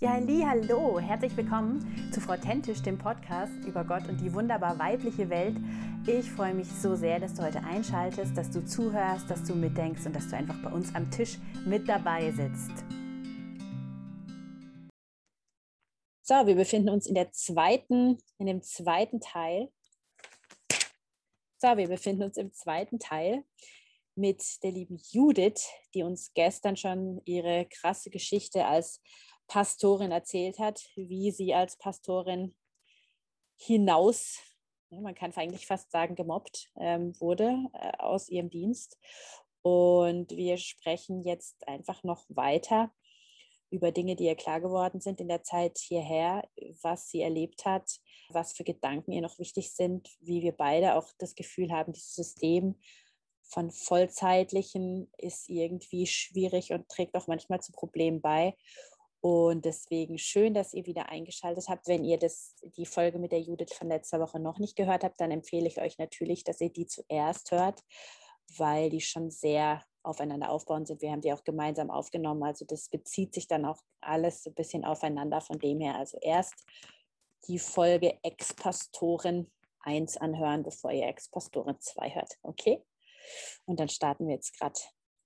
Ja, hallo, herzlich willkommen zu Frau Tentisch, dem Podcast über Gott und die wunderbar weibliche Welt. Ich freue mich so sehr, dass du heute einschaltest, dass du zuhörst, dass du mitdenkst und dass du einfach bei uns am Tisch mit dabei sitzt. So, wir befinden uns in der zweiten, in dem zweiten Teil. So, wir befinden uns im zweiten Teil mit der lieben Judith, die uns gestern schon ihre krasse Geschichte als Pastorin erzählt hat, wie sie als Pastorin hinaus, man kann eigentlich fast sagen, gemobbt ähm, wurde äh, aus ihrem Dienst. Und wir sprechen jetzt einfach noch weiter über Dinge, die ihr klar geworden sind in der Zeit hierher, was sie erlebt hat, was für Gedanken ihr noch wichtig sind, wie wir beide auch das Gefühl haben, dieses System von Vollzeitlichen ist irgendwie schwierig und trägt auch manchmal zu Problemen bei. Und deswegen schön, dass ihr wieder eingeschaltet habt. Wenn ihr das, die Folge mit der Judith von letzter Woche noch nicht gehört habt, dann empfehle ich euch natürlich, dass ihr die zuerst hört, weil die schon sehr aufeinander aufbauen sind. Wir haben die auch gemeinsam aufgenommen. Also das bezieht sich dann auch alles so ein bisschen aufeinander von dem her. Also erst die Folge Ex-Pastorin 1 anhören, bevor ihr Ex-Pastorin 2 hört. Okay? Und dann starten wir jetzt gerade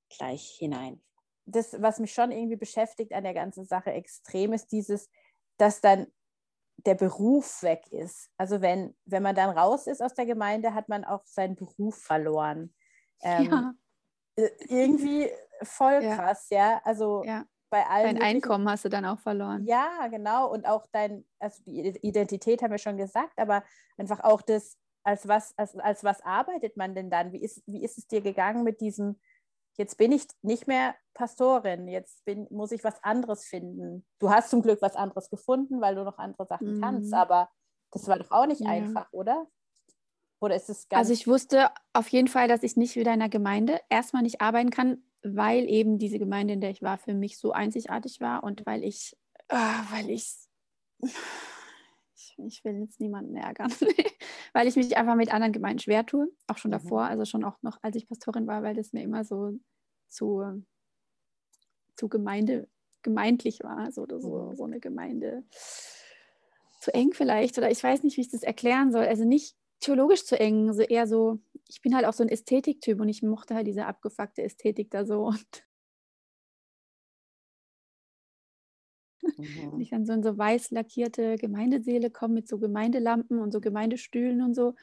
gleich hinein das, was mich schon irgendwie beschäftigt an der ganzen Sache extrem, ist dieses, dass dann der Beruf weg ist. Also wenn, wenn man dann raus ist aus der Gemeinde, hat man auch seinen Beruf verloren. Ähm, ja. Äh, irgendwie voll ja. krass, ja. Also ja. bei allen. Dein Einkommen hast du dann auch verloren. Ja, genau. Und auch dein, also die Identität haben wir schon gesagt, aber einfach auch das, als was, als, als was arbeitet man denn dann? Wie ist, wie ist es dir gegangen mit diesem jetzt bin ich nicht mehr Pastorin, jetzt bin, muss ich was anderes finden. Du hast zum Glück was anderes gefunden, weil du noch andere Sachen mhm. kannst, aber das war doch auch nicht ja. einfach, oder? Oder ist es ganz. Also ich wusste auf jeden Fall, dass ich nicht wieder in der Gemeinde erstmal nicht arbeiten kann, weil eben diese Gemeinde, in der ich war, für mich so einzigartig war und weil ich, äh, weil ich ich will jetzt niemanden ärgern, weil ich mich einfach mit anderen Gemeinden schwer tue, auch schon mhm. davor, also schon auch noch, als ich Pastorin war, weil das mir immer so zu, zu Gemeinde, gemeindlich war, so, oder so, mhm. so eine Gemeinde zu eng vielleicht, oder ich weiß nicht, wie ich das erklären soll, also nicht theologisch zu eng, also eher so, ich bin halt auch so ein Ästhetiktyp und ich mochte halt diese abgefuckte Ästhetik da so und Mhm. Wenn ich dann so in so weiß lackierte Gemeindeseele komme mit so Gemeindelampen und so Gemeindestühlen und so.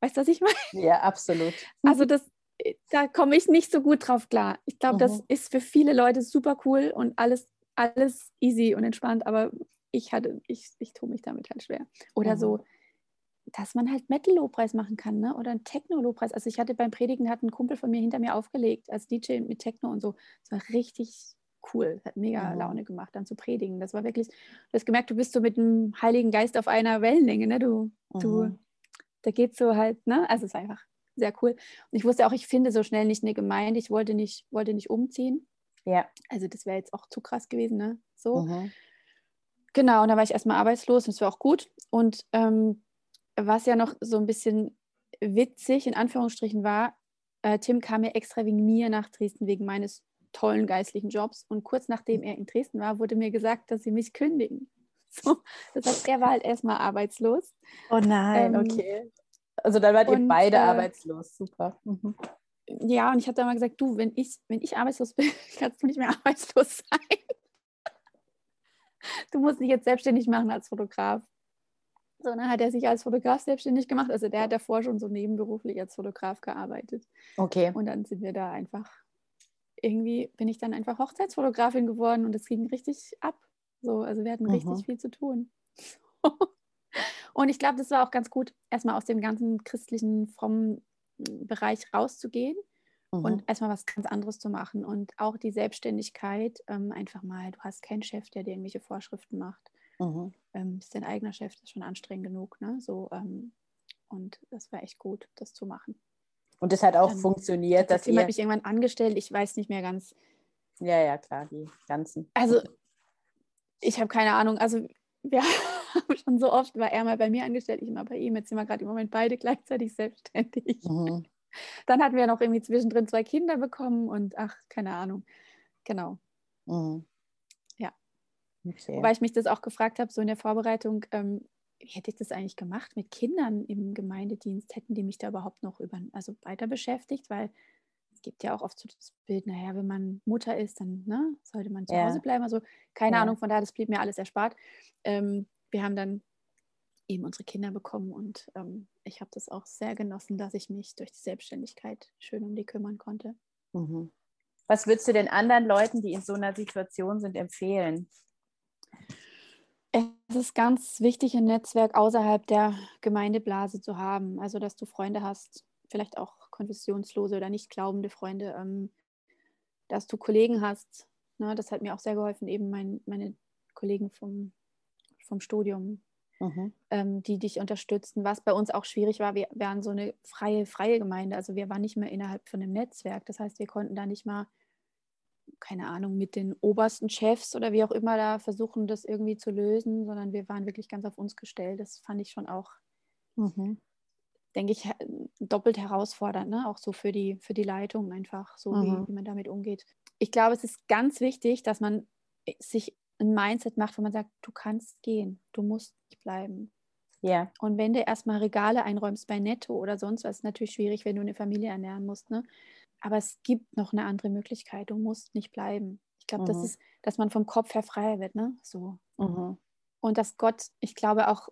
Weißt du, was ich meine? Ja, absolut. Also das, äh, da komme ich nicht so gut drauf klar. Ich glaube, mhm. das ist für viele Leute super cool und alles, alles easy und entspannt, aber ich hatte, ich, ich tue mich damit halt schwer. Oder mhm. so, dass man halt Metal-Lobpreis machen kann, ne? Oder ein Techno-Lobpreis. Also ich hatte beim Predigen, hat ein Kumpel von mir hinter mir aufgelegt als DJ mit Techno und so. Das war richtig cool. Hat mega mhm. Laune gemacht, dann zu predigen. Das war wirklich, du hast gemerkt, du bist so mit dem Heiligen Geist auf einer Wellenlänge, ne? Du, mhm. du, da geht so halt, ne? Also es ist einfach sehr cool. Und ich wusste auch, ich finde so schnell nicht eine Gemeinde. Ich wollte nicht, wollte nicht umziehen. Ja. Also das wäre jetzt auch zu krass gewesen, ne? So. Mhm. Genau, und da war ich erstmal arbeitslos und es war auch gut. Und ähm, was ja noch so ein bisschen witzig in Anführungsstrichen war, äh, Tim kam ja extra wegen mir nach Dresden, wegen meines tollen geistlichen Jobs. Und kurz nachdem er in Dresden war, wurde mir gesagt, dass sie mich kündigen. So, das heißt, er war halt erstmal arbeitslos. Oh nein, ähm, okay. Also dann wart ihr und, beide äh, arbeitslos, super. Mhm. Ja, und ich habe dann mal gesagt, du, wenn ich, wenn ich arbeitslos bin, kannst du nicht mehr arbeitslos sein. du musst dich jetzt selbstständig machen als Fotograf. So, dann hat er sich als Fotograf selbstständig gemacht. Also der hat davor schon so nebenberuflich als Fotograf gearbeitet. Okay. Und dann sind wir da einfach irgendwie bin ich dann einfach Hochzeitsfotografin geworden und es ging richtig ab. So, also wir hatten mhm. richtig viel zu tun. und ich glaube, das war auch ganz gut, erstmal aus dem ganzen christlichen, frommen Bereich rauszugehen mhm. und erstmal was ganz anderes zu machen. Und auch die Selbstständigkeit, ähm, einfach mal, du hast keinen Chef, der dir irgendwelche Vorschriften macht. Mhm. Ähm, bist dein eigener Chef, das ist schon anstrengend genug. Ne? So, ähm, und das war echt gut, das zu machen. Und das hat auch Dann, funktioniert. Das Team hat mich irgendwann angestellt, ich weiß nicht mehr ganz. Ja, ja, klar, die ganzen. Also, ich habe keine Ahnung. Also, wir haben schon so oft, war er mal bei mir angestellt, ich immer bei ihm. Jetzt sind wir gerade im Moment beide gleichzeitig selbstständig. Mhm. Dann hatten wir noch irgendwie zwischendrin zwei Kinder bekommen und ach, keine Ahnung. Genau. Mhm. Ja. Okay. Wobei ich mich das auch gefragt habe, so in der Vorbereitung, ähm, hätte ich das eigentlich gemacht mit Kindern im Gemeindedienst? Hätten die mich da überhaupt noch über, also weiter beschäftigt? Weil es gibt ja auch oft so das Bild, naja, wenn man Mutter ist, dann ne, sollte man zu ja. Hause bleiben. Also keine ja. Ahnung, von daher, das blieb mir alles erspart. Ähm, wir haben dann eben unsere Kinder bekommen und ähm, ich habe das auch sehr genossen, dass ich mich durch die Selbstständigkeit schön um die kümmern konnte. Mhm. Was würdest du den anderen Leuten, die in so einer Situation sind, empfehlen? Es ist ganz wichtig, ein Netzwerk außerhalb der Gemeindeblase zu haben. Also, dass du Freunde hast, vielleicht auch konfessionslose oder nicht glaubende Freunde, ähm, dass du Kollegen hast. Ne? Das hat mir auch sehr geholfen, eben mein, meine Kollegen vom, vom Studium, mhm. ähm, die dich unterstützen. Was bei uns auch schwierig war, wir waren so eine freie, freie Gemeinde. Also wir waren nicht mehr innerhalb von einem Netzwerk. Das heißt, wir konnten da nicht mal keine Ahnung, mit den obersten Chefs oder wie auch immer da versuchen, das irgendwie zu lösen, sondern wir waren wirklich ganz auf uns gestellt. Das fand ich schon auch, mhm. denke ich, doppelt herausfordernd, ne? auch so für die, für die Leitung einfach, so mhm. wie, wie man damit umgeht. Ich glaube, es ist ganz wichtig, dass man sich ein Mindset macht, wo man sagt, du kannst gehen, du musst nicht bleiben. Ja. Und wenn du erstmal Regale einräumst bei Netto oder sonst was, ist natürlich schwierig, wenn du eine Familie ernähren musst. Ne? Aber es gibt noch eine andere Möglichkeit. Du musst nicht bleiben. Ich glaube, mhm. das ist, dass man vom Kopf her freier wird, ne? So. Mhm. Und dass Gott, ich glaube auch,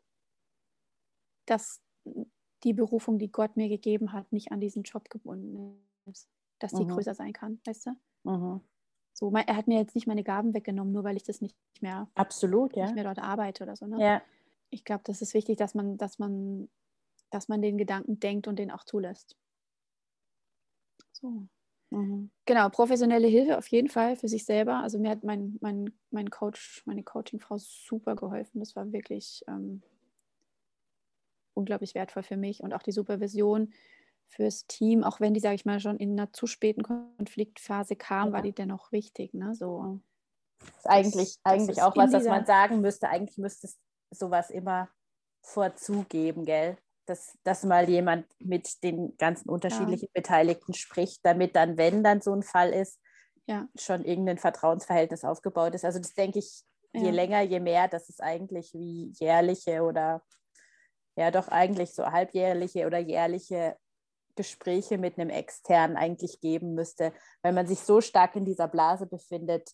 dass die Berufung, die Gott mir gegeben hat, nicht an diesen Job gebunden ist. Dass die mhm. größer sein kann, weißt du? Mhm. So, er hat mir jetzt nicht meine Gaben weggenommen, nur weil ich das nicht mehr, Absolut, ja. nicht mehr dort arbeite oder so. Ne? Ja. Ich glaube, das ist wichtig, dass man, dass man, dass man den Gedanken denkt und den auch zulässt. So. Mhm. Genau, professionelle Hilfe auf jeden Fall für sich selber. Also mir hat mein, mein, mein Coach, meine Coachingfrau super geholfen. Das war wirklich ähm, unglaublich wertvoll für mich und auch die Supervision fürs Team, auch wenn die, sage ich mal, schon in einer zu späten Konfliktphase kam, ja. war die dennoch wichtig. Ne? So. Das ist eigentlich, das, eigentlich das auch was, was man sagen müsste. Eigentlich müsste es sowas immer vorzugeben, gell? Dass, dass mal jemand mit den ganzen unterschiedlichen ja. Beteiligten spricht, damit dann, wenn dann so ein Fall ist, ja. schon irgendein Vertrauensverhältnis aufgebaut ist. Also das denke ich, je ja. länger, je mehr, dass es eigentlich wie jährliche oder ja doch eigentlich so halbjährliche oder jährliche Gespräche mit einem externen eigentlich geben müsste, weil man sich so stark in dieser Blase befindet,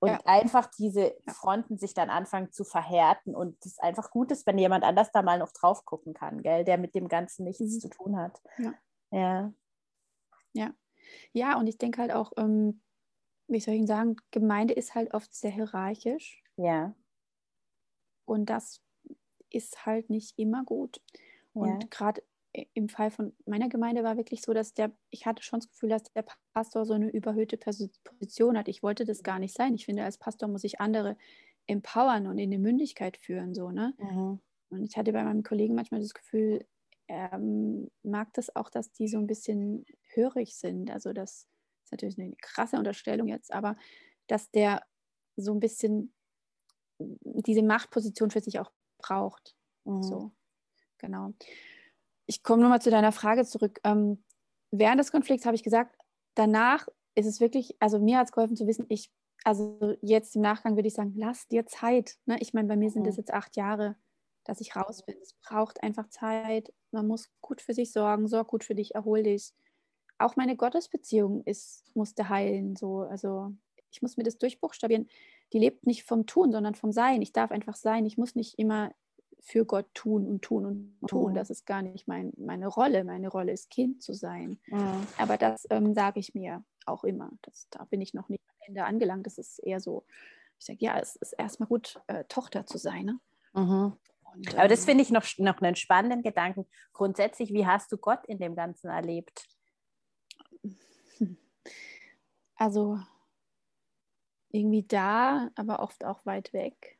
und ja. einfach diese Fronten sich dann anfangen zu verhärten und es einfach gut ist, wenn jemand anders da mal noch drauf gucken kann, gell, der mit dem Ganzen nichts mhm. zu tun hat. Ja. Ja. Ja, ja und ich denke halt auch, ähm, wie soll ich Ihnen sagen, Gemeinde ist halt oft sehr hierarchisch. Ja. Und das ist halt nicht immer gut. Und ja. gerade im Fall von meiner Gemeinde war wirklich so, dass der, ich hatte schon das Gefühl, dass der Pastor so eine überhöhte Position hat. Ich wollte das gar nicht sein. Ich finde, als Pastor muss ich andere empowern und in die Mündigkeit führen. So, ne? Mhm. Und ich hatte bei meinem Kollegen manchmal das Gefühl, er mag das auch, dass die so ein bisschen hörig sind. Also das ist natürlich eine krasse Unterstellung jetzt, aber dass der so ein bisschen diese Machtposition für sich auch braucht. Mhm. So, genau ich komme nochmal zu deiner Frage zurück. Ähm, während des Konflikts habe ich gesagt, danach ist es wirklich, also mir hat es geholfen zu wissen, ich, also jetzt im Nachgang würde ich sagen, lass dir Zeit. Ne? Ich meine, bei mir sind mhm. das jetzt acht Jahre, dass ich raus bin. Es braucht einfach Zeit. Man muss gut für sich sorgen, sorg gut für dich, erhol dich. Auch meine Gottesbeziehung ist, musste heilen. So. Also ich muss mir das durchbuchstabieren. Die lebt nicht vom Tun, sondern vom Sein. Ich darf einfach sein. Ich muss nicht immer für Gott tun und tun und tun. Mhm. Das ist gar nicht mein, meine Rolle. Meine Rolle ist Kind zu sein. Mhm. Aber das ähm, sage ich mir auch immer. Das, da bin ich noch nicht am Ende angelangt. Das ist eher so, ich sage, ja, es ist erstmal gut, äh, Tochter zu sein. Ne? Mhm. Und, Aber das ähm, finde ich noch, noch einen spannenden Gedanken. Grundsätzlich, wie hast du Gott in dem Ganzen erlebt? Also irgendwie da, aber oft auch weit weg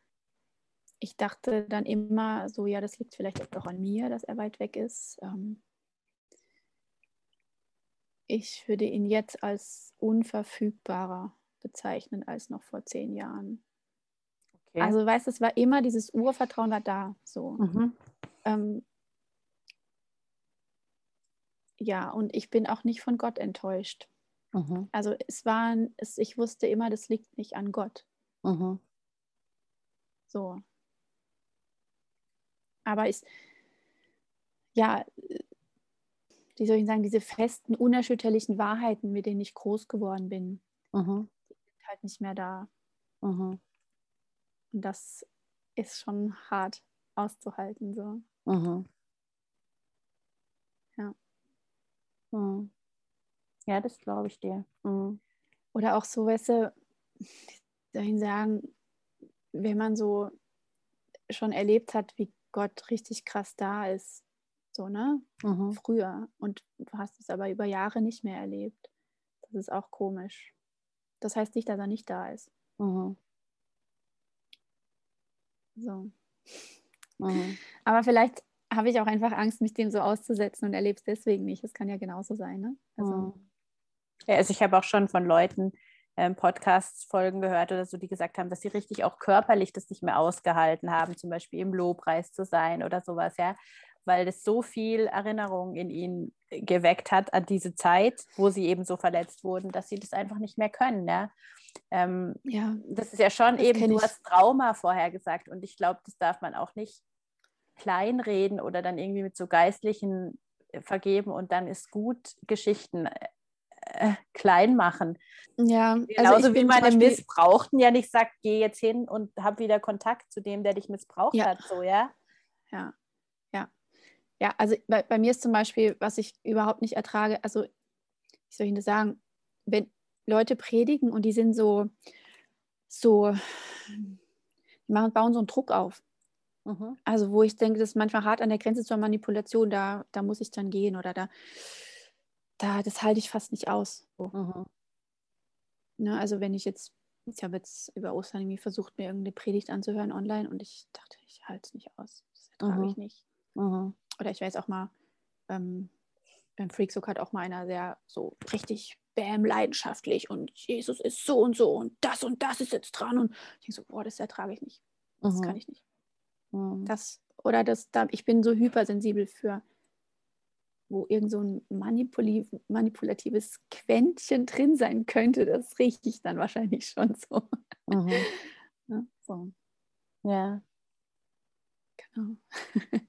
ich dachte dann immer so, ja, das liegt vielleicht auch an mir, dass er weit weg ist. Ähm, ich würde ihn jetzt als unverfügbarer bezeichnen als noch vor zehn Jahren. Okay. Also weißt du, es war immer dieses Urvertrauen war da. So. Mhm. Ähm, ja, und ich bin auch nicht von Gott enttäuscht. Mhm. Also es war, es, ich wusste immer, das liegt nicht an Gott. Mhm So. Aber ich, ja, wie soll ich sagen, diese festen, unerschütterlichen Wahrheiten, mit denen ich groß geworden bin, mhm. sind halt nicht mehr da. Mhm. Und das ist schon hart auszuhalten. So. Mhm. Ja. Mhm. Ja, das glaube ich dir. Mhm. Oder auch so, weißt du, dahin sagen, wenn man so schon erlebt hat, wie Gott richtig krass da ist, so, ne? Mhm. Früher. Und du hast es aber über Jahre nicht mehr erlebt. Das ist auch komisch. Das heißt nicht, dass er nicht da ist. Mhm. So. Mhm. Aber vielleicht habe ich auch einfach Angst, mich dem so auszusetzen und erlebe es deswegen nicht. Das kann ja genauso sein, ne? Also, mhm. ja, also ich habe auch schon von Leuten ähm, Podcasts-Folgen gehört oder so, die gesagt haben, dass sie richtig auch körperlich das nicht mehr ausgehalten haben, zum Beispiel im Lobpreis zu sein oder sowas, ja weil das so viel Erinnerung in ihnen geweckt hat an diese Zeit, wo sie eben so verletzt wurden, dass sie das einfach nicht mehr können. Ja, ähm, ja das ist ja schon eben, du hast Trauma vorher gesagt und ich glaube, das darf man auch nicht kleinreden oder dann irgendwie mit so geistlichen äh, vergeben und dann ist gut Geschichten äh, klein machen. Ja, also genauso also wie man einem Missbrauchten ja nicht sagt, geh jetzt hin und hab wieder Kontakt zu dem, der dich missbraucht ja. hat, so ja. Ja, ja, also bei, bei, mir ist zum Beispiel, was ich überhaupt nicht ertrage, also wie soll ich das sagen, wenn Leute predigen und die sind so, so, die machen, bauen so einen Druck auf. Mhm. Also wo ich denke, das ist manchmal hart an der Grenze zur Manipulation, da, da muss ich dann gehen oder da, da das halte ich fast nicht aus. Mhm. Ne, also wenn ich jetzt, ich habe jetzt über Ostern irgendwie versucht, mir irgendeine Predigt anzuhören online und ich dachte, ich halte es nicht aus. Das ertrage mhm. ich nicht. Mhm oder ich weiß auch mal, ähm, beim Freaksook hat auch mal einer sehr so richtig bam, leidenschaftlich und Jesus ist so und so und das und das ist jetzt dran und ich denke so, boah, das ertrage ich nicht. Das mhm. kann ich nicht. Mhm. Das, oder das, da, ich bin so hypersensibel für, wo irgend so ein manipulativ, manipulatives Quäntchen drin sein könnte, das rieche ich dann wahrscheinlich schon so. Mhm. ja, so. ja. Genau.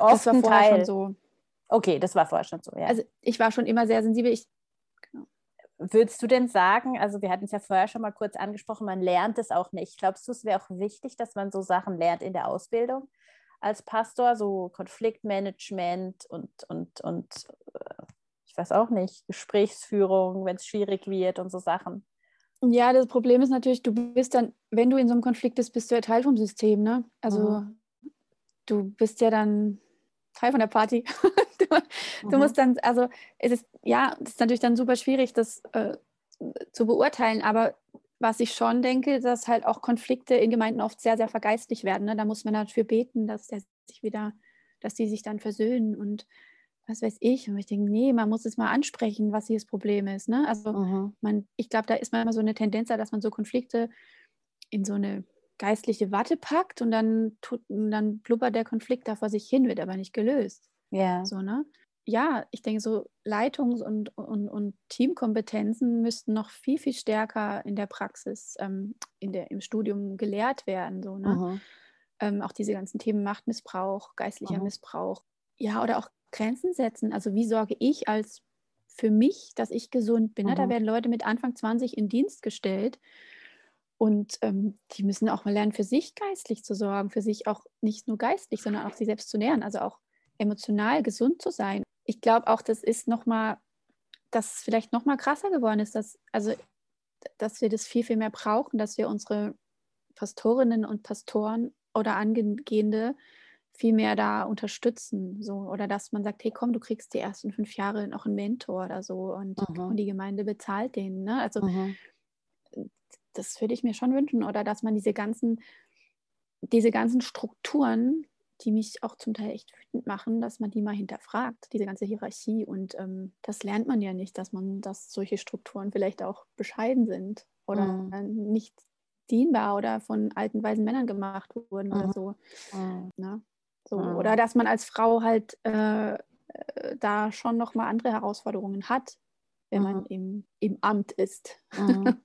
oft das war vorher Teil. schon so. Okay, das war vorher schon so, ja. Also ich war schon immer sehr sensibel. Ich, genau. Würdest du denn sagen, also wir hatten es ja vorher schon mal kurz angesprochen, man lernt es auch nicht. Glaubst du, es wäre auch wichtig, dass man so Sachen lernt in der Ausbildung als Pastor, so Konfliktmanagement und, und, und äh, ich weiß auch nicht, Gesprächsführung, wenn es schwierig wird und so Sachen? Ja, das Problem ist natürlich, du bist dann, wenn du in so einem Konflikt bist, bist du ja Teil vom System, ne? Also mhm du bist ja dann Teil von der Party. du, mhm. du, musst dann, also es ist, ja, es ist natürlich dann super schwierig, das äh, zu beurteilen, aber was ich schon denke, dass halt auch Konflikte in Gemeinden oft sehr, sehr vergeistlich werden. Ne? Da muss man dafür beten, dass der sich wieder, dass die sich dann versöhnen und was weiß ich. Und ich denke, nee, man muss es mal ansprechen, was hier das Problem ist. Ne? Also mhm. man, ich glaube, da ist immer so eine Tendenz, dass man so Konflikte in so eine geistliche Watte packt und dann, tut, dann blubbert der Konflikt da vor sich hin, wird aber nicht gelöst. Ja. So, ne? Ja, ich denke, so Leitungs- und, und, und Teamkompetenzen müssten noch viel, viel stärker in der Praxis, ähm, in der, im Studium gelehrt werden. So, ne? Ähm, auch diese ganzen Themen Machtmissbrauch, geistlicher mhm. Missbrauch. Ja, oder auch Grenzen setzen. Also wie sorge ich als für mich, dass ich gesund bin? Ne? Da werden Leute mit Anfang 20 in Dienst gestellt und ähm, die müssen auch mal lernen, für sich geistlich zu sorgen, für sich auch nicht nur geistlich, sondern auch sich selbst zu nähern, also auch emotional gesund zu sein. Ich glaube auch, das ist nochmal, dass es vielleicht nochmal krasser geworden ist, dass, also, dass wir das viel, viel mehr brauchen, dass wir unsere Pastorinnen und Pastoren oder Angehende viel mehr da unterstützen. So. Oder dass man sagt, hey komm, du kriegst die ersten fünf Jahre noch einen Mentor oder so und, mhm. und die Gemeinde bezahlt den. Ne? Also mhm das würde ich mir schon wünschen. Oder dass man diese ganzen, diese ganzen Strukturen, die mich auch zum Teil echt wütend machen, dass man die mal hinterfragt, diese ganze Hierarchie. Und ähm, das lernt man ja nicht, dass man, dass solche Strukturen vielleicht auch bescheiden sind oder mhm. nicht dienbar oder von alten weisen Männern gemacht wurden mhm. oder so. Mhm. Ne? so. Mhm. Oder dass man als Frau halt äh, äh da schon nochmal andere Herausforderungen hat, wenn man mhm. im, im Amt ist.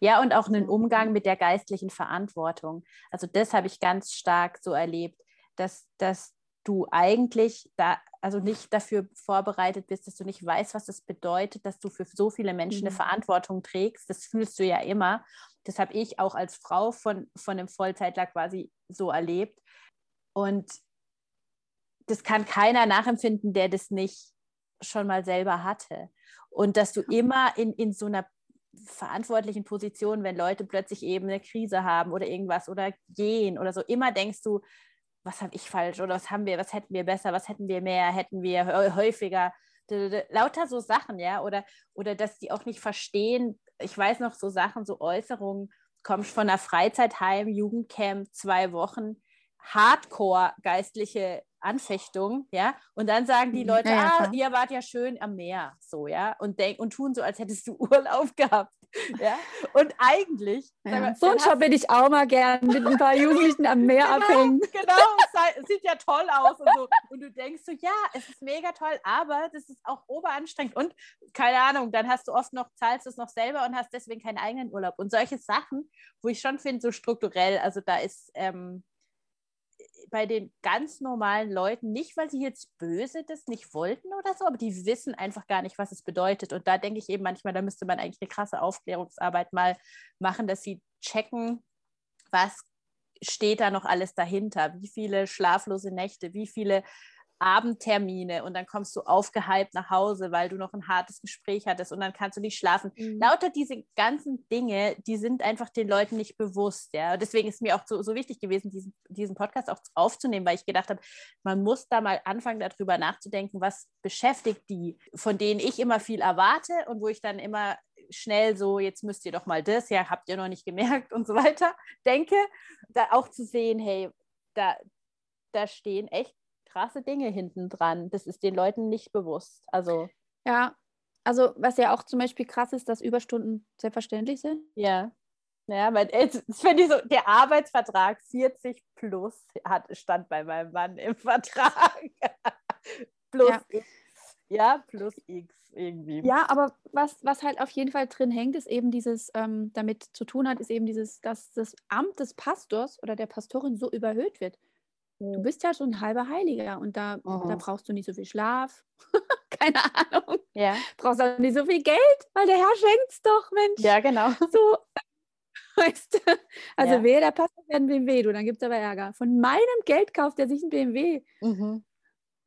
Ja, und auch einen Umgang mit der geistlichen Verantwortung. Also das habe ich ganz stark so erlebt, dass, dass du eigentlich da, also nicht dafür vorbereitet bist, dass du nicht weißt, was das bedeutet, dass du für so viele Menschen eine mhm. Verantwortung trägst. Das fühlst du ja immer. Das habe ich auch als Frau von, von einem Vollzeitler quasi so erlebt. Und das kann keiner nachempfinden, der das nicht schon mal selber hatte. Und dass du immer in, in so einer verantwortlichen Position, wenn Leute plötzlich eben eine Krise haben oder irgendwas oder gehen oder so, immer denkst du, was habe ich falsch oder was haben wir, was hätten wir besser, was hätten wir mehr, hätten wir häufiger, lauter so Sachen, ja, oder, oder dass die auch nicht verstehen, ich weiß noch so Sachen, so Äußerungen, kommst von einer Freizeit heim, Jugendcamp, zwei Wochen, Hardcore geistliche Anfechtung, ja, und dann sagen die mhm. Leute, ja, ah, ihr wart ja schön am Meer, so, ja, und, denk, und tun so, als hättest du Urlaub gehabt, ja, und eigentlich, ja. mal, so ein Job hätte ich auch mal gern, mit ein paar Jugendlichen am Meer genau, abhängen. Genau, es sieht ja toll aus und so, und du denkst so, ja, es ist mega toll, aber das ist auch oberanstrengend. Und, keine Ahnung, dann hast du oft noch, zahlst du es noch selber und hast deswegen keinen eigenen Urlaub. Und solche Sachen, wo ich schon finde, so strukturell, also da ist, ähm, bei den ganz normalen Leuten, nicht weil sie jetzt böse das nicht wollten oder so, aber die wissen einfach gar nicht, was es bedeutet. Und da denke ich eben manchmal, da müsste man eigentlich eine krasse Aufklärungsarbeit mal machen, dass sie checken, was steht da noch alles dahinter, wie viele schlaflose Nächte, wie viele Abendtermine und dann kommst du aufgehypt nach Hause, weil du noch ein hartes Gespräch hattest und dann kannst du nicht schlafen. Mhm. Lauter diese ganzen Dinge, die sind einfach den Leuten nicht bewusst. Ja? Deswegen ist mir auch so, so wichtig gewesen, diesen, diesen Podcast auch aufzunehmen, weil ich gedacht habe, man muss da mal anfangen, darüber nachzudenken, was beschäftigt die, von denen ich immer viel erwarte und wo ich dann immer schnell so, jetzt müsst ihr doch mal das, ja, habt ihr noch nicht gemerkt und so weiter, denke, da auch zu sehen, hey, da, da stehen echt krasse Dinge hinten dran. Das ist den Leuten nicht bewusst. Also. Ja, also was ja auch zum Beispiel krass ist, dass Überstunden selbstverständlich sind. Ja. Ja, weil das finde ich so, der Arbeitsvertrag 40 plus hat, stand bei meinem Mann im Vertrag. plus ja. X. Ja, plus X irgendwie. Ja, aber was, was halt auf jeden Fall drin hängt, ist eben dieses, ähm, damit zu tun hat, ist eben dieses, dass das Amt des Pastors oder der Pastorin so überhöht wird. Du bist ja schon ein halber Heiliger und da, da brauchst du nicht so viel Schlaf. Keine Ahnung. Ja. Brauchst auch nicht so viel Geld, weil der Herr schenkt es doch, Mensch. Ja, genau. So, weißt du? Also ja. wehe, der passt einen BMW, du, dann gibt es aber Ärger. Von meinem Geld kauft er sich ein BMW. Mhm.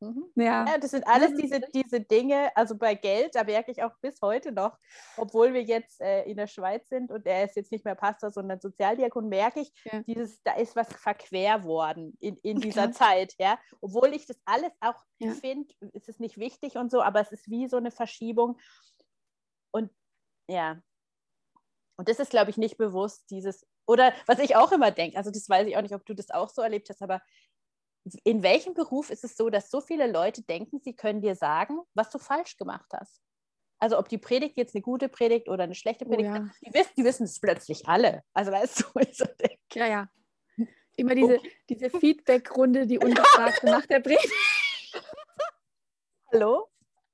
Mhm. Ja. ja, das sind alles diese, diese Dinge, also bei Geld, da merke ich auch bis heute noch, obwohl wir jetzt äh, in der Schweiz sind und er ist jetzt nicht mehr Pastor, sondern Sozialdiakon, merke ich, ja. dieses, da ist was verquer worden in, in dieser Klar. Zeit, ja. Obwohl ich das alles auch ja. finde, ist es nicht wichtig und so, aber es ist wie so eine Verschiebung. Und ja, und das ist, glaube ich, nicht bewusst, dieses, oder was ich auch immer denke, also das weiß ich auch nicht, ob du das auch so erlebt hast, aber in welchem Beruf ist es so, dass so viele Leute denken, sie können dir sagen, was du falsch gemacht hast? Also ob die Predigt jetzt eine gute Predigt oder eine schlechte oh Predigt oh, ja. die wissen, die wissen es plötzlich alle. Also weißt du, ich so denke. Ja, ja. Immer diese, okay. diese Feedback-Runde, die Unterfragte nach der Predigt. Hallo?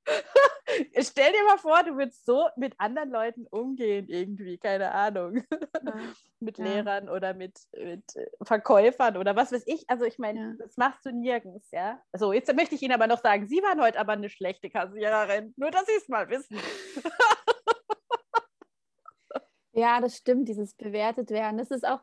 Stell dir mal vor, du würdest so mit anderen Leuten umgehen, irgendwie, keine Ahnung. Ja. mit ja. Lehrern oder mit, mit, Verkäufern oder was weiß ich. Also ich meine, ja. das machst du nirgends, ja. So, jetzt möchte ich Ihnen aber noch sagen, Sie waren heute aber eine schlechte Kassiererin. Nur, dass Sie es mal wissen. ja, das stimmt, dieses bewertet werden. Das ist auch,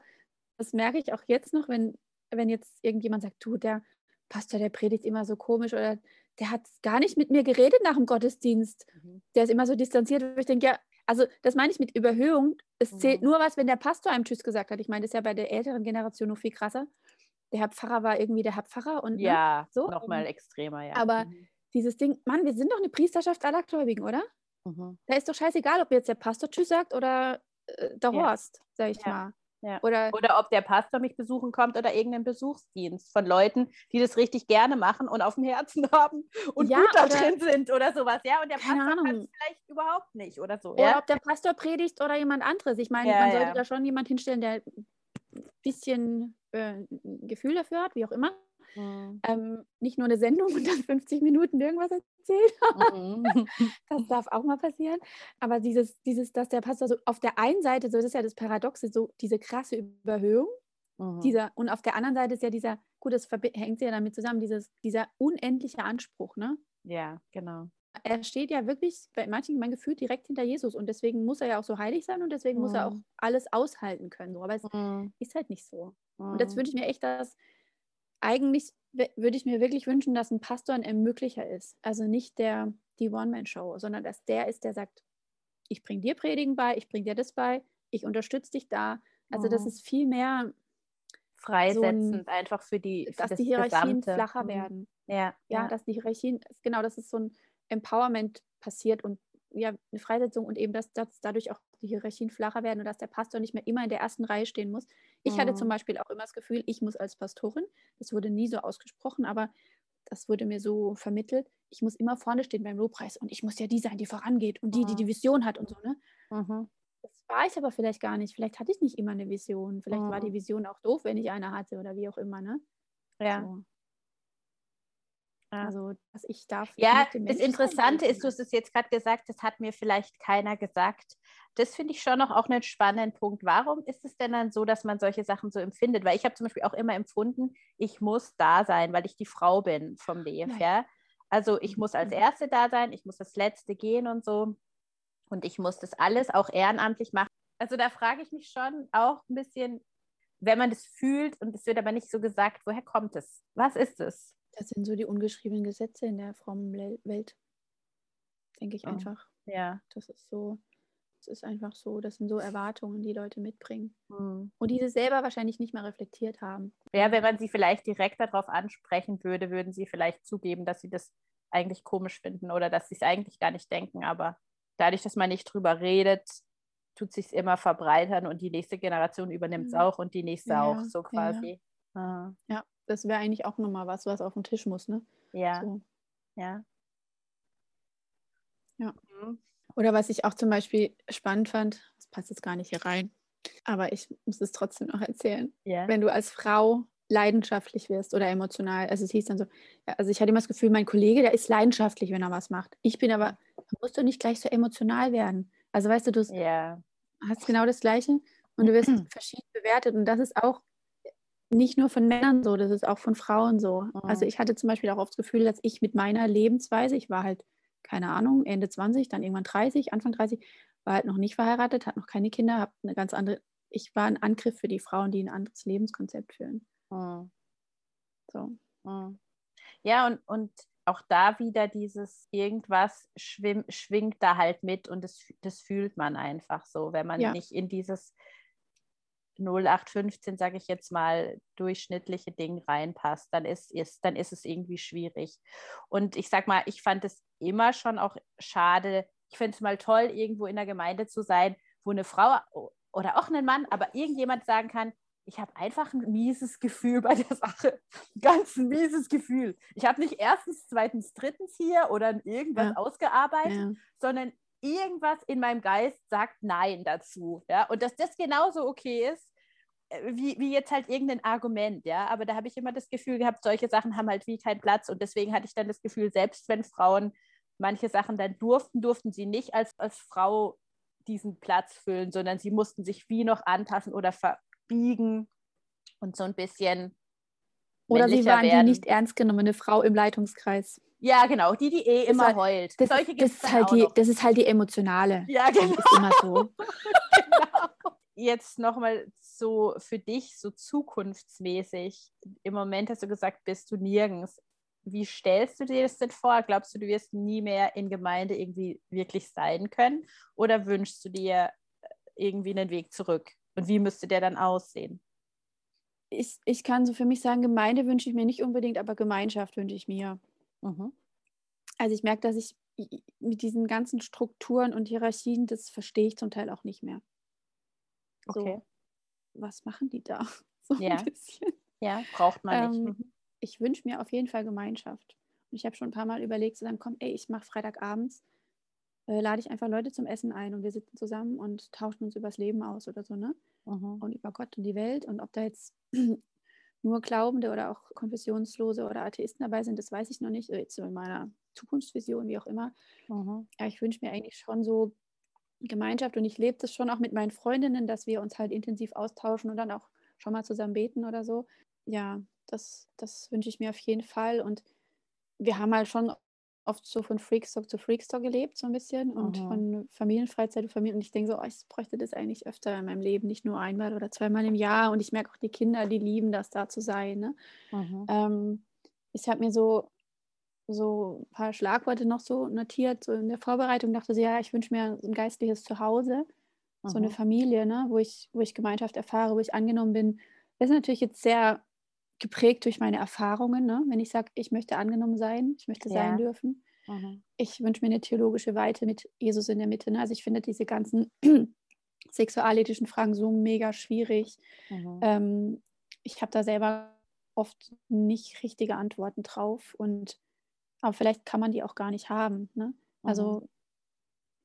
das merke ich auch jetzt noch, wenn, wenn jetzt irgendjemand sagt, du, der Pastor, der predigt immer so komisch oder der hat gar nicht mit mir geredet nach dem Gottesdienst. Mhm. Der ist immer so distanziert, wo ich denke, ja, also das meine ich mit Überhöhung. Es mhm. zählt nur was, wenn der Pastor einem Tschüss gesagt hat. Ich meine, das ist ja bei der älteren Generation noch viel krasser. Der Herr Pfarrer war irgendwie der Herr Pfarrer und ne, ja, ne, so. nochmal extremer, ja. Aber mhm. dieses Ding, Mann, wir sind doch eine Priesterschaft aller Gläubigen, oder? Mhm. Da ist doch scheißegal, ob jetzt der Pastor Tschüss sagt oder äh, der ja. Horst, sag ich ja. mal. Ja. Oder, oder ob der Pastor mich besuchen kommt oder irgendein Besuchsdienst von Leuten, die das richtig gerne machen und auf dem Herzen haben und ja, gut da drin sind oder sowas. Ja, und der Pastor kann es vielleicht überhaupt nicht oder so. Oder ja? ob der Pastor predigt oder jemand anderes. Ich meine, man sollte da schon jemand hinstellen, der ein bisschen äh, Gefühl dafür hat, wie auch immer. Mhm. ähm, nicht nur eine Sendung und dann 50 Minuten irgendwas erzählt. Mhm. das darf auch mal passieren. Aber dieses, dieses, dass der Pastor so auf der einen Seite, so das ist ja das Paradoxe, so diese krasse Überhöhung, mhm. dieser, und auf der anderen Seite ist ja dieser, gut, das hängt ja damit zusammen, dieses, dieser unendliche Anspruch, ne? Ja, genau er steht ja wirklich bei manchen mein Gefühl direkt hinter Jesus und deswegen muss er ja auch so heilig sein und deswegen mhm. muss er auch mhm. alles aushalten können. So. Aber es mhm. ist halt nicht so. Mhm. Und jetzt wünsche ich mir echt, dass eigentlich würde ich mir wirklich wünschen, dass ein Pastor ein Ermöglicher ist. Also nicht der die One-Man-Show, sondern dass der ist, der sagt, ich bringe dir Predigen bei, ich bringe dir das bei, ich unterstütze dich da. Also das mhm. ist viel mehr freisetzend so ein, einfach für die für dass die Hierarchien Gesamte. flacher mhm. werden. Ja, ja, ja, dass die Hierarchien, genau, das ist so ein Empowerment passiert und ja, eine Freisetzung und eben, dass, dass dadurch auch die Hierarchien flacher werden und dass der Pastor nicht mehr immer in der ersten Reihe stehen muss. Ich mhm. hatte zum mhm. Beispiel auch immer das Gefühl, ich muss als Pastorin, das wurde nie so ausgesprochen, aber das wurde mir so vermittelt, ich muss immer vorne stehen beim Lobpreis und ich muss ja die sein, die vorangeht und die, mhm. die die Vision hat und so. Ne? Mhm. Das war ich aber vielleicht gar nicht. Vielleicht hatte ich nicht immer eine Vision. Vielleicht war die mhm. Vision auch doof, wenn ich eine hatte oder wie auch immer. Ne? Ja. So. Also, dass ich darf. Ja, das Interessante ist, du hast es jetzt gerade gesagt, das hat mir vielleicht keiner gesagt. Das finde ich schon noch auch einen spannenden Punkt. Warum ist es denn dann so, dass man solche Sachen so empfindet? Weil ich habe zum Beispiel auch immer empfunden, ich muss da sein, weil ich die Frau bin vom Leben her. Also ich muss als mhm. Erste da sein, ich muss das Letzte gehen und so. Und ich muss das alles auch ehrenamtlich machen. Also da frage ich mich schon auch ein bisschen, wenn man das fühlt und es wird aber nicht so gesagt, woher kommt es? Was ist es? Das sind so die ungeschriebenen Gesetze in der frommen Welt, denke ich oh, einfach. Ja. Das ist so, das ist einfach so, das sind so Erwartungen, die Leute mitbringen. Mhm. Und die sie selber wahrscheinlich nicht mehr reflektiert haben. Ja, wenn man sie vielleicht direkt darauf ansprechen würde, würden sie vielleicht zugeben, dass sie das eigentlich komisch finden oder dass sie es eigentlich gar nicht denken. Aber dadurch, dass man nicht drüber redet, tut sich immer verbreitern und die nächste Generation übernimmt es mhm. auch und die nächste ja, auch, so quasi. Ja. ja das wäre eigentlich auch nochmal was, was auf den Tisch muss, ne? Ja. So. Ja. Ja. Mhm. Oder was ich auch zum Beispiel spannend fand, das passt jetzt gar nicht hier rein, aber ich muss es trotzdem noch erzählen. Yeah. Wenn du als Frau leidenschaftlich wirst oder emotional, also es hieß dann so, also ich hatte immer das Gefühl, mein Kollege, der ist leidenschaftlich, wenn er was macht. Ich bin aber, musst du nicht gleich so emotional werden. Also weißt du, du yeah. hast genau das Gleiche und du wirst verschieden bewertet und das ist auch nicht nur von Männern so, das ist auch von Frauen so. Mhm. Also ich hatte zum Beispiel auch oft das Gefühl, dass ich mit meiner Lebensweise, ich war halt, keine Ahnung, Ende 20, dann irgendwann 30, Anfang 30, war halt noch nicht verheiratet, hatte noch keine Kinder, habe eine ganz andere, ich war ein Angriff für die Frauen, die ein anderes Lebenskonzept führen. Mhm. So. Mhm. Ja, und, und auch da wieder dieses irgendwas schwimm, schwingt da halt mit und das, das fühlt man einfach so, wenn man ja. nicht in dieses 0815, sage ich jetzt mal, durchschnittliche Ding reinpasst, dann ist, ist, dann ist es irgendwie schwierig. Und ich sag mal, ich fand es immer schon auch schade. Ich finde es mal toll, irgendwo in der Gemeinde zu sein, wo eine Frau oder auch ein Mann, aber irgendjemand sagen kann, ich habe einfach ein mieses Gefühl bei der Sache. Ganz ein mieses Gefühl. Ich habe nicht erstens, zweitens, drittens hier oder irgendwas ja. ausgearbeitet, ja. sondern irgendwas in meinem Geist sagt Nein dazu. Ja? Und dass das genauso okay ist, äh, wie, wie jetzt halt irgendein Argument, ja. Aber da habe ich immer das Gefühl gehabt, solche Sachen haben halt wie keinen Platz. Und deswegen hatte ich dann das Gefühl, selbst wenn Frauen manche Sachen dann durften, durften sie nicht als, als Frau diesen Platz füllen, sondern sie mussten sich wie noch anpassen oder verbiegen und so ein bisschen. Oder sie waren werden. die nicht ernst genommene Frau im Leitungskreis. Ja, genau, die, die eh immer heult. Das, Solche das, ist halt die, das ist halt die emotionale. Ja, genau. Ist immer so. genau. Jetzt nochmal so für dich, so zukunftsmäßig. Im Moment hast du gesagt, bist du nirgends. Wie stellst du dir das denn vor? Glaubst du, du wirst nie mehr in Gemeinde irgendwie wirklich sein können? Oder wünschst du dir irgendwie einen Weg zurück? Und wie müsste der dann aussehen? Ich, ich kann so für mich sagen, Gemeinde wünsche ich mir nicht unbedingt, aber Gemeinschaft wünsche ich mir. Mhm. Also ich merke, dass ich mit diesen ganzen Strukturen und Hierarchien, das verstehe ich zum Teil auch nicht mehr. Okay. So, was machen die da? So ja. ein bisschen. Ja, braucht man nicht. Ähm, mhm. Ich wünsche mir auf jeden Fall Gemeinschaft. Und ich habe schon ein paar Mal überlegt, zu sagen, komm, ey, ich mache Freitagabends, äh, lade ich einfach Leute zum Essen ein und wir sitzen zusammen und tauschen uns übers Leben aus oder so, ne? Mhm. Und über Gott und die Welt und ob da jetzt nur Glaubende oder auch Konfessionslose oder Atheisten dabei sind, das weiß ich noch nicht, jetzt so in meiner Zukunftsvision, wie auch immer. Mhm. Aber ich wünsche mir eigentlich schon so Gemeinschaft und ich lebe das schon auch mit meinen Freundinnen, dass wir uns halt intensiv austauschen und dann auch schon mal zusammen beten oder so. Ja, das, das wünsche ich mir auf jeden Fall. Und wir haben halt schon oft so von Freakstock zu Freakstock gelebt, so ein bisschen und mhm. von Familienfreizeit zu Familien. Und ich denke so, oh, ich bräuchte das eigentlich öfter in meinem Leben, nicht nur einmal oder zweimal im Jahr. Und ich merke auch, die Kinder, die lieben das, da zu sein. Ne? Ähm, ich habe mir so, so ein paar Schlagworte noch so notiert, so in der Vorbereitung, dachte so, ja, ich wünsche mir ein geistliches Zuhause, mhm. so eine. Familie, ne? wo, ich, wo ich Gemeinschaft erfahre, wo ich angenommen bin. Das ist natürlich jetzt sehr geprägt durch meine Erfahrungen. Ne? Wenn ich sage, ich möchte angenommen sein, ich möchte ja. sein dürfen. Mhm. Ich wünsche mir eine theologische Weite mit Jesus in der Mitte. Ne? Also ich finde diese ganzen sexualethischen Fragen so mega schwierig. Mhm. Ähm, ich habe da selber oft nicht richtige Antworten drauf und aber vielleicht kann man die auch gar nicht haben. Ne? Also mhm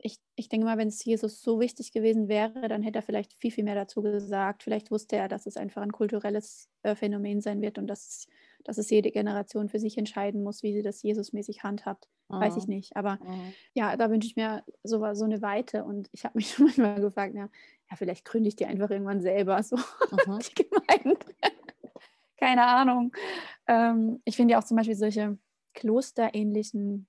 ich, ich denke mal, wenn es Jesus so wichtig gewesen wäre, dann hätte er vielleicht viel, viel mehr dazu gesagt. Vielleicht wusste er, dass es einfach ein kulturelles äh, Phänomen sein wird und dass, dass es jede Generation für sich entscheiden muss, wie sie das Jesusmäßig handhabt. Mhm. Weiß ich mhm. nicht. Aber mhm. ja, da wünsche ich mir so, so eine Weite. Und ich habe mich schon manchmal gefragt, ja, ja, vielleicht gründe ich die einfach irgendwann selber so. Mhm. die Gemeinde. Keine Ahnung. Ähm, ich finde ja auch zum Beispiel solche klosterähnlichen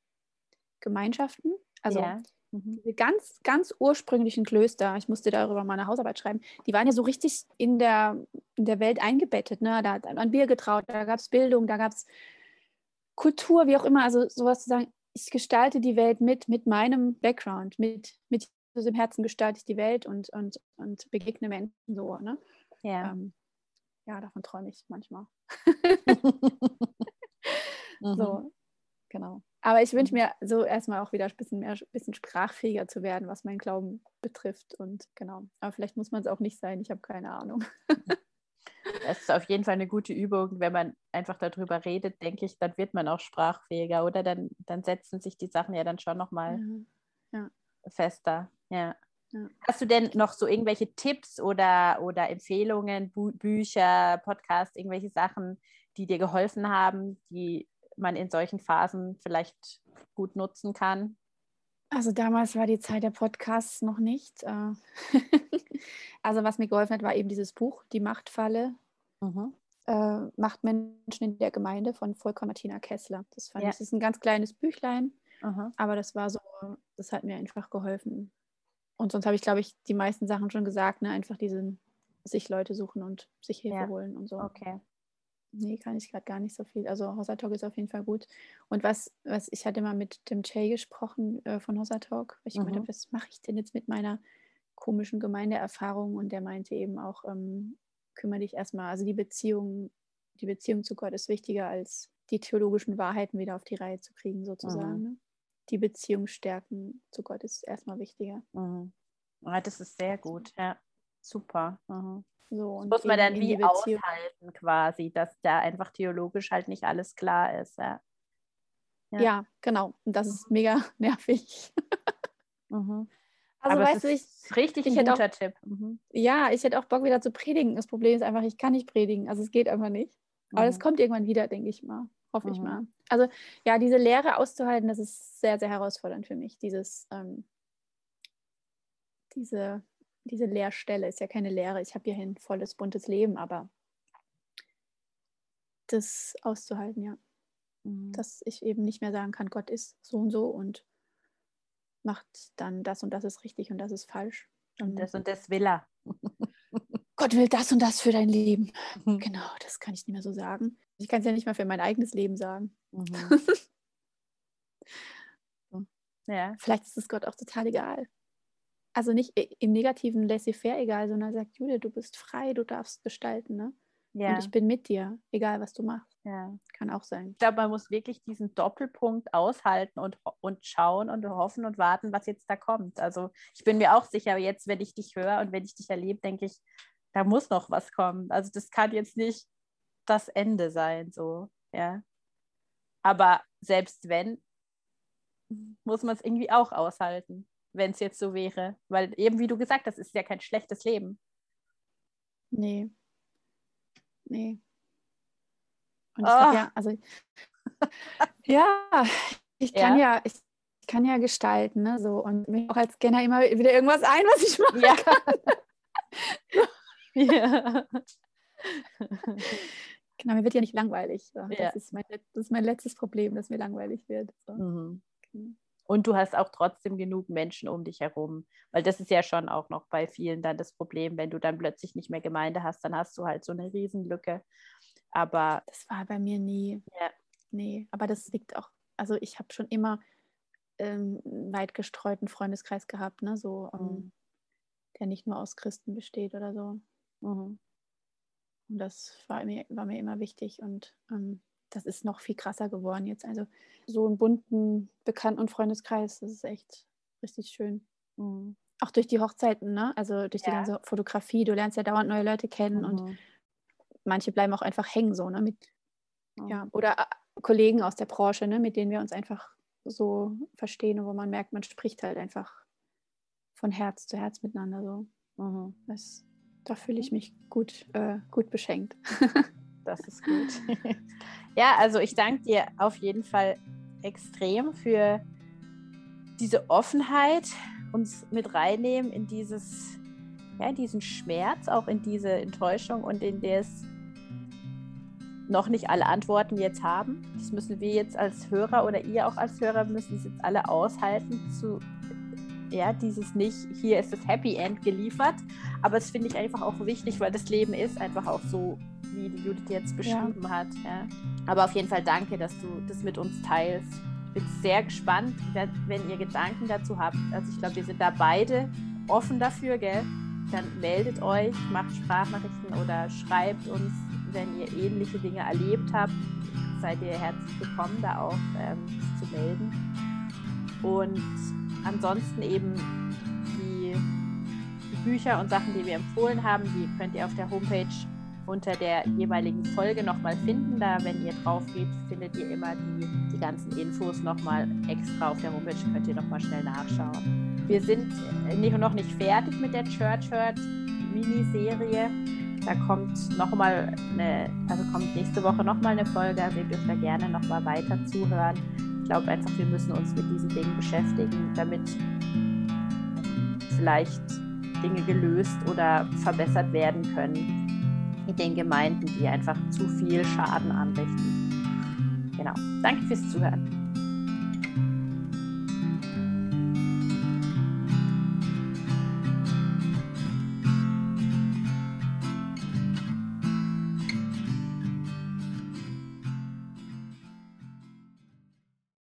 Gemeinschaften. Also ja Mhm. Diese ganz, ganz ursprünglichen Klöster, ich musste darüber mal eine Hausarbeit schreiben, die waren ja so richtig in der, in der Welt eingebettet. Ne? Da hat man Bier getraut, da gab es Bildung, da gab es Kultur, wie auch immer. Also sowas zu sagen, ich gestalte die Welt mit, mit meinem Background, mit, mit Jesus im Herzen gestalte ich die Welt und, und, und begegne Menschen so. Ne? Ja. Ähm, ja, davon träume ich manchmal. mhm. So, genau. Aber ich wünsche mhm. mir so erstmal auch wieder ein bisschen mehr, bisschen sprachfähiger zu werden, was meinen Glauben betrifft. Und genau. Aber vielleicht muss man es auch nicht sein. Ich habe keine Ahnung. Das ist auf jeden Fall eine gute Übung, wenn man einfach darüber redet, denke ich, dann wird man auch sprachfähiger, oder? Dann, dann setzen sich die Sachen ja dann schon nochmal ja. ja. fester. Ja. ja. Hast du denn noch so irgendwelche Tipps oder, oder Empfehlungen, Bü Bücher, Podcasts, irgendwelche Sachen, die dir geholfen haben, die man in solchen Phasen vielleicht gut nutzen kann? Also damals war die Zeit der Podcasts noch nicht. Äh. also was mir geholfen hat, war eben dieses Buch, Die Machtfalle. Mhm. Äh, Machtmenschen in der Gemeinde von Volker Martina Kessler. Das fand ja. ich, das ist ein ganz kleines Büchlein, mhm. aber das war so, das hat mir einfach geholfen. Und sonst habe ich, glaube ich, die meisten Sachen schon gesagt, ne? einfach diesen sich Leute suchen und sich Hilfe ja. holen und so. Okay. Nee, kann ich gerade gar nicht so viel. Also Talk ist auf jeden Fall gut. Und was, was ich hatte mal mit dem Jay gesprochen äh, von Talk, weil ich mhm. gemeint habe, was mache ich denn jetzt mit meiner komischen Gemeindeerfahrung? Und der meinte eben auch, ähm, kümmere dich erstmal, also die Beziehung, die Beziehung zu Gott ist wichtiger als die theologischen Wahrheiten wieder auf die Reihe zu kriegen, sozusagen. Mhm. Ne? Die Beziehung stärken zu Gott ist erstmal wichtiger. Mhm. Ja, das ist sehr gut, ja. Super. Mhm. So, das muss man dann wie aushalten quasi, dass da einfach theologisch halt nicht alles klar ist. Ja, ja. ja genau. Und das ist mega nervig. mhm. Also Aber weißt du, ich richtig ich ein guter auch, Tipp. Mhm. Ja, ich hätte auch Bock wieder zu predigen. Das Problem ist einfach, ich kann nicht predigen. Also es geht einfach nicht. Aber es mhm. kommt irgendwann wieder, denke ich mal. Hoffe mhm. ich mal. Also ja, diese Lehre auszuhalten, das ist sehr, sehr herausfordernd für mich. Dieses, ähm, diese diese Leerstelle ist ja keine Lehre. Ich habe hier ein volles, buntes Leben, aber das auszuhalten, ja. Mhm. Dass ich eben nicht mehr sagen kann, Gott ist so und so und macht dann das und das ist richtig und das ist falsch. Und das und das will er. Gott will das und das für dein Leben. Mhm. Genau, das kann ich nicht mehr so sagen. Ich kann es ja nicht mal für mein eigenes Leben sagen. Mhm. ja. Vielleicht ist es Gott auch total egal also nicht im negativen laissez-faire egal, sondern sagt, Julia, du bist frei, du darfst gestalten, ne? Ja. Und ich bin mit dir, egal was du machst. Ja. Kann auch sein. Ich glaube, man muss wirklich diesen Doppelpunkt aushalten und, und schauen und hoffen und warten, was jetzt da kommt. Also ich bin mir auch sicher, jetzt, wenn ich dich höre und wenn ich dich erlebe, denke ich, da muss noch was kommen. Also das kann jetzt nicht das Ende sein, so, ja. Aber selbst wenn, muss man es irgendwie auch aushalten wenn es jetzt so wäre. Weil eben, wie du gesagt hast, ist ja kein schlechtes Leben. Nee. Nee. Und ich oh. Glaub, ja, also ja, ich kann ja, ja ich kann ja gestalten, ne? So und mir auch als Scanner immer wieder irgendwas ein, was ich machen ja. kann. ja. Genau, mir wird ja nicht langweilig. So. Ja. Das, ist mein, das ist mein letztes Problem, dass mir langweilig wird. So. Mhm. Genau. Und du hast auch trotzdem genug Menschen um dich herum. Weil das ist ja schon auch noch bei vielen dann das Problem, wenn du dann plötzlich nicht mehr Gemeinde hast, dann hast du halt so eine Riesenlücke. Aber das war bei mir nie. Ja. Nee, aber das liegt auch, also ich habe schon immer ähm, weit gestreuten Freundeskreis gehabt, ne? So, ähm, mhm. der nicht nur aus Christen besteht oder so. Mhm. Und das war mir, war mir immer wichtig und ähm, das ist noch viel krasser geworden jetzt. Also so einen bunten Bekannten- und Freundeskreis, das ist echt richtig schön. Mhm. Auch durch die Hochzeiten, ne? Also durch die ganze Fotografie, du lernst ja dauernd neue Leute kennen mhm. und manche bleiben auch einfach hängen so, ne? Mit, mhm. ja, oder äh, Kollegen aus der Branche, ne, mit denen wir uns einfach so verstehen und wo man merkt, man spricht halt einfach von Herz zu Herz miteinander so. Mhm. Das, da fühle ich mich gut, äh, gut beschenkt. das ist gut. ja, also ich danke dir auf jeden Fall extrem für diese Offenheit, uns mit reinnehmen in dieses, ja, diesen Schmerz, auch in diese Enttäuschung und in das noch nicht alle Antworten jetzt haben. Das müssen wir jetzt als Hörer oder ihr auch als Hörer müssen es jetzt alle aushalten zu ja, dieses nicht, hier ist das Happy End geliefert. Aber das finde ich einfach auch wichtig, weil das Leben ist einfach auch so, wie die Judith jetzt beschrieben ja. hat. Ja. Aber auf jeden Fall danke, dass du das mit uns teilst. Ich bin sehr gespannt, wenn ihr Gedanken dazu habt. Also ich glaube, wir sind da beide offen dafür, gell? Dann meldet euch, macht Sprachnachrichten oder schreibt uns, wenn ihr ähnliche Dinge erlebt habt. Seid ihr herzlich willkommen, da auch ähm, zu melden. Und ansonsten eben die, die Bücher und Sachen, die wir empfohlen haben, die könnt ihr auf der Homepage unter der jeweiligen Folge nochmal finden. Da, wenn ihr drauf geht, findet ihr immer die, die ganzen Infos nochmal extra auf der Homepage, könnt ihr nochmal schnell nachschauen. Wir sind noch nicht fertig mit der Church Hurt Miniserie. Da kommt nochmal eine, also kommt nächste Woche nochmal eine Folge. Also ihr dürft da gerne nochmal weiter zuhören glaube einfach, wir müssen uns mit diesen Dingen beschäftigen, damit vielleicht Dinge gelöst oder verbessert werden können in den Gemeinden, die einfach zu viel Schaden anrichten. Genau. Danke fürs Zuhören.